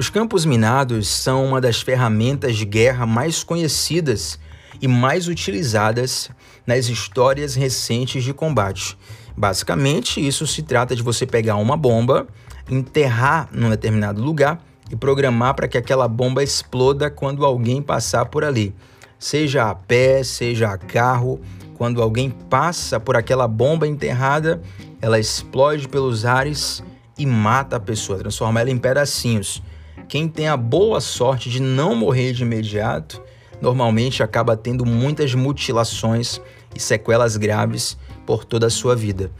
Os campos minados são uma das ferramentas de guerra mais conhecidas e mais utilizadas nas histórias recentes de combate. Basicamente, isso se trata de você pegar uma bomba, enterrar num determinado lugar e programar para que aquela bomba exploda quando alguém passar por ali. Seja a pé, seja a carro, quando alguém passa por aquela bomba enterrada, ela explode pelos ares e mata a pessoa, transforma ela em pedacinhos. Quem tem a boa sorte de não morrer de imediato, normalmente acaba tendo muitas mutilações e sequelas graves por toda a sua vida.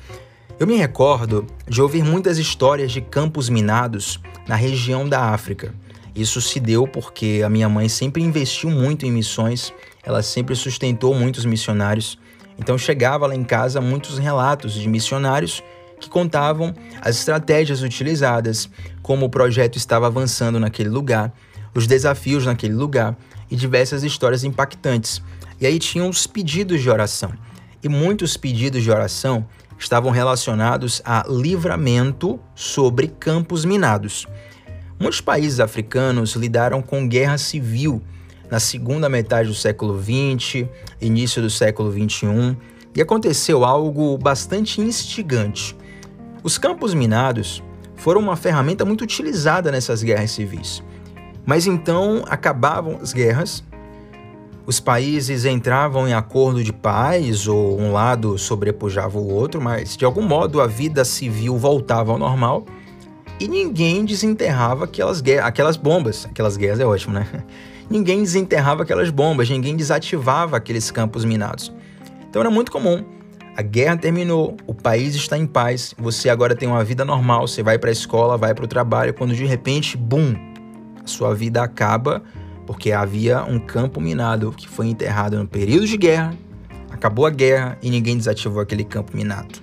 Eu me recordo de ouvir muitas histórias de campos minados na região da África. Isso se deu porque a minha mãe sempre investiu muito em missões, ela sempre sustentou muitos missionários. Então chegava lá em casa muitos relatos de missionários que contavam as estratégias utilizadas, como o projeto estava avançando naquele lugar, os desafios naquele lugar e diversas histórias impactantes. E aí tinham os pedidos de oração. E muitos pedidos de oração estavam relacionados a livramento sobre campos minados. Muitos países africanos lidaram com guerra civil na segunda metade do século XX, início do século XXI, e aconteceu algo bastante instigante. Os campos minados foram uma ferramenta muito utilizada nessas guerras civis. Mas então acabavam as guerras, os países entravam em acordo de paz ou um lado sobrepujava o outro, mas de algum modo a vida civil voltava ao normal e ninguém desenterrava aquelas, aquelas bombas. Aquelas guerras é ótimo, né? Ninguém desenterrava aquelas bombas, ninguém desativava aqueles campos minados. Então era muito comum a guerra terminou, o país está em paz, você agora tem uma vida normal, você vai para a escola, vai para o trabalho, quando de repente, bum, a sua vida acaba porque havia um campo minado que foi enterrado no período de guerra, acabou a guerra e ninguém desativou aquele campo minado.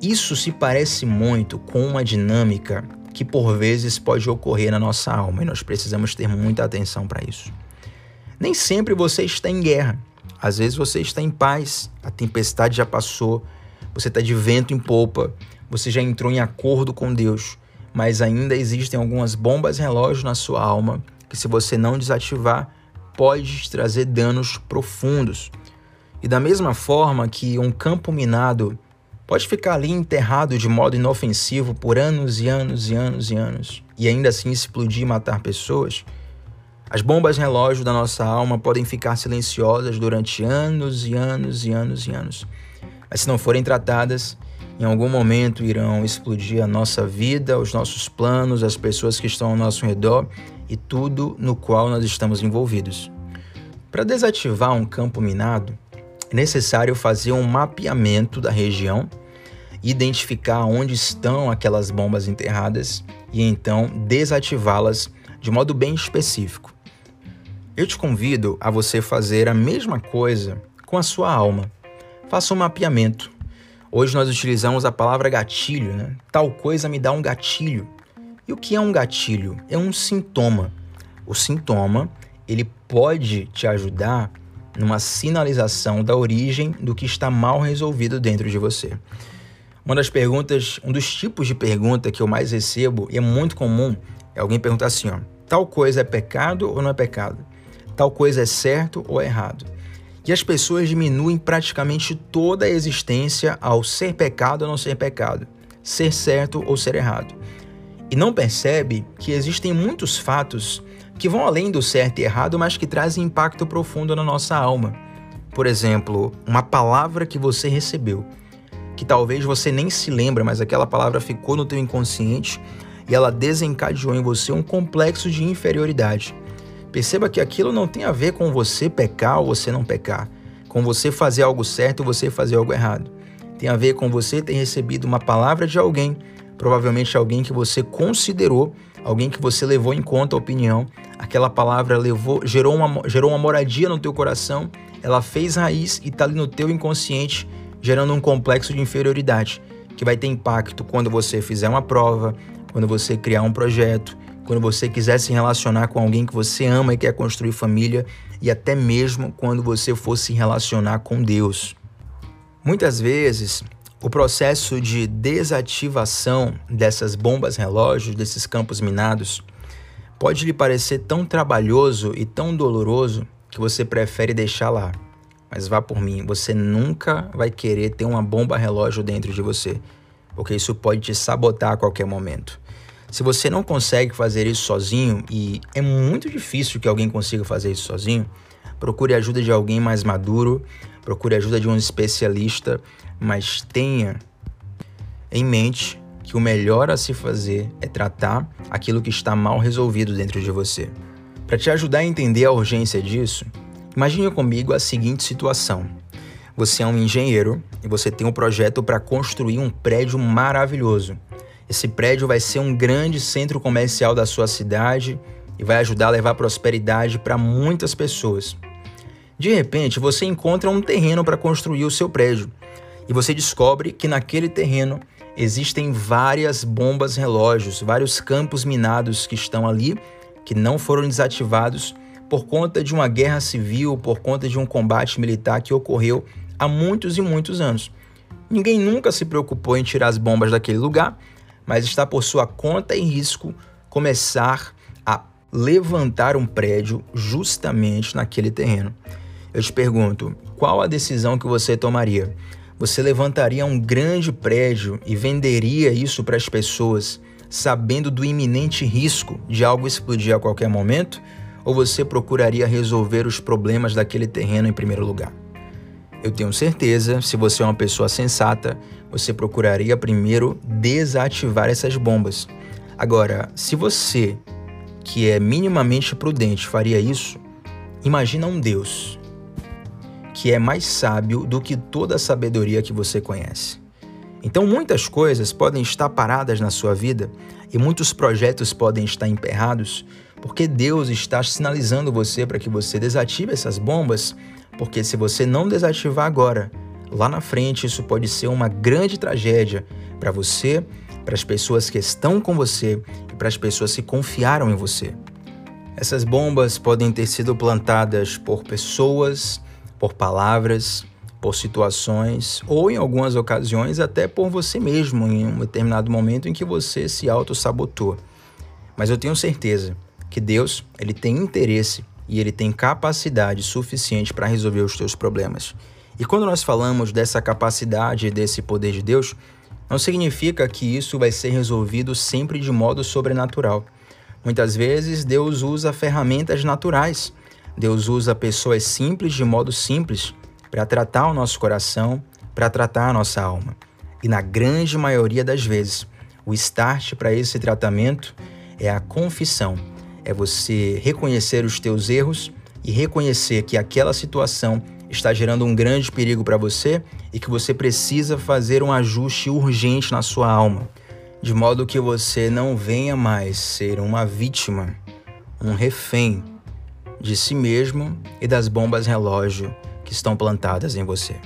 Isso se parece muito com uma dinâmica que por vezes pode ocorrer na nossa alma e nós precisamos ter muita atenção para isso. Nem sempre você está em guerra. Às vezes você está em paz, a tempestade já passou, você está de vento em polpa, você já entrou em acordo com Deus, mas ainda existem algumas bombas relógio na sua alma que, se você não desativar, pode trazer danos profundos. E da mesma forma que um campo minado pode ficar ali enterrado de modo inofensivo por anos e anos e anos e anos, e ainda assim explodir e matar pessoas, as bombas relógio da nossa alma podem ficar silenciosas durante anos e anos e anos e anos. Mas se não forem tratadas, em algum momento irão explodir a nossa vida, os nossos planos, as pessoas que estão ao nosso redor e tudo no qual nós estamos envolvidos. Para desativar um campo minado, é necessário fazer um mapeamento da região, identificar onde estão aquelas bombas enterradas e então desativá-las de modo bem específico. Eu te convido a você fazer a mesma coisa com a sua alma. Faça um mapeamento. Hoje nós utilizamos a palavra gatilho, né? Tal coisa me dá um gatilho. E o que é um gatilho? É um sintoma. O sintoma, ele pode te ajudar numa sinalização da origem do que está mal resolvido dentro de você. Uma das perguntas, um dos tipos de pergunta que eu mais recebo e é muito comum é alguém perguntar assim, ó, tal coisa é pecado ou não é pecado? Tal coisa é certo ou errado. E as pessoas diminuem praticamente toda a existência ao ser pecado ou não ser pecado, ser certo ou ser errado. E não percebe que existem muitos fatos que vão além do certo e errado, mas que trazem impacto profundo na nossa alma. Por exemplo, uma palavra que você recebeu, que talvez você nem se lembra, mas aquela palavra ficou no teu inconsciente e ela desencadeou em você um complexo de inferioridade. Perceba que aquilo não tem a ver com você pecar ou você não pecar, com você fazer algo certo ou você fazer algo errado. Tem a ver com você ter recebido uma palavra de alguém, provavelmente alguém que você considerou, alguém que você levou em conta a opinião. Aquela palavra levou, gerou uma, gerou uma moradia no teu coração, ela fez raiz e está ali no teu inconsciente, gerando um complexo de inferioridade, que vai ter impacto quando você fizer uma prova, quando você criar um projeto, quando você quiser se relacionar com alguém que você ama e quer construir família, e até mesmo quando você for se relacionar com Deus. Muitas vezes, o processo de desativação dessas bombas relógios, desses campos minados, pode lhe parecer tão trabalhoso e tão doloroso que você prefere deixar lá. Mas vá por mim, você nunca vai querer ter uma bomba relógio dentro de você, porque isso pode te sabotar a qualquer momento. Se você não consegue fazer isso sozinho, e é muito difícil que alguém consiga fazer isso sozinho, procure ajuda de alguém mais maduro, procure ajuda de um especialista, mas tenha em mente que o melhor a se fazer é tratar aquilo que está mal resolvido dentro de você. Para te ajudar a entender a urgência disso, imagine comigo a seguinte situação. Você é um engenheiro e você tem um projeto para construir um prédio maravilhoso. Esse prédio vai ser um grande centro comercial da sua cidade e vai ajudar a levar prosperidade para muitas pessoas. De repente, você encontra um terreno para construir o seu prédio e você descobre que naquele terreno existem várias bombas relógios, vários campos minados que estão ali, que não foram desativados por conta de uma guerra civil, por conta de um combate militar que ocorreu há muitos e muitos anos. Ninguém nunca se preocupou em tirar as bombas daquele lugar, mas está por sua conta e risco começar a levantar um prédio justamente naquele terreno. Eu te pergunto, qual a decisão que você tomaria? Você levantaria um grande prédio e venderia isso para as pessoas, sabendo do iminente risco de algo explodir a qualquer momento? Ou você procuraria resolver os problemas daquele terreno em primeiro lugar? Eu tenho certeza, se você é uma pessoa sensata, você procuraria primeiro desativar essas bombas. Agora, se você, que é minimamente prudente, faria isso, imagina um Deus que é mais sábio do que toda a sabedoria que você conhece. Então, muitas coisas podem estar paradas na sua vida e muitos projetos podem estar emperrados porque Deus está sinalizando você para que você desative essas bombas, porque se você não desativar agora, lá na frente isso pode ser uma grande tragédia para você, para as pessoas que estão com você e para as pessoas que confiaram em você. Essas bombas podem ter sido plantadas por pessoas por palavras, por situações ou em algumas ocasiões até por você mesmo em um determinado momento em que você se auto-sabotou. Mas eu tenho certeza que Deus, ele tem interesse e ele tem capacidade suficiente para resolver os teus problemas. E quando nós falamos dessa capacidade, desse poder de Deus, não significa que isso vai ser resolvido sempre de modo sobrenatural. Muitas vezes Deus usa ferramentas naturais Deus usa pessoas simples de modo simples para tratar o nosso coração, para tratar a nossa alma. E na grande maioria das vezes, o start para esse tratamento é a confissão. É você reconhecer os teus erros e reconhecer que aquela situação está gerando um grande perigo para você e que você precisa fazer um ajuste urgente na sua alma, de modo que você não venha mais ser uma vítima, um refém de si mesmo e das bombas relógio que estão plantadas em você.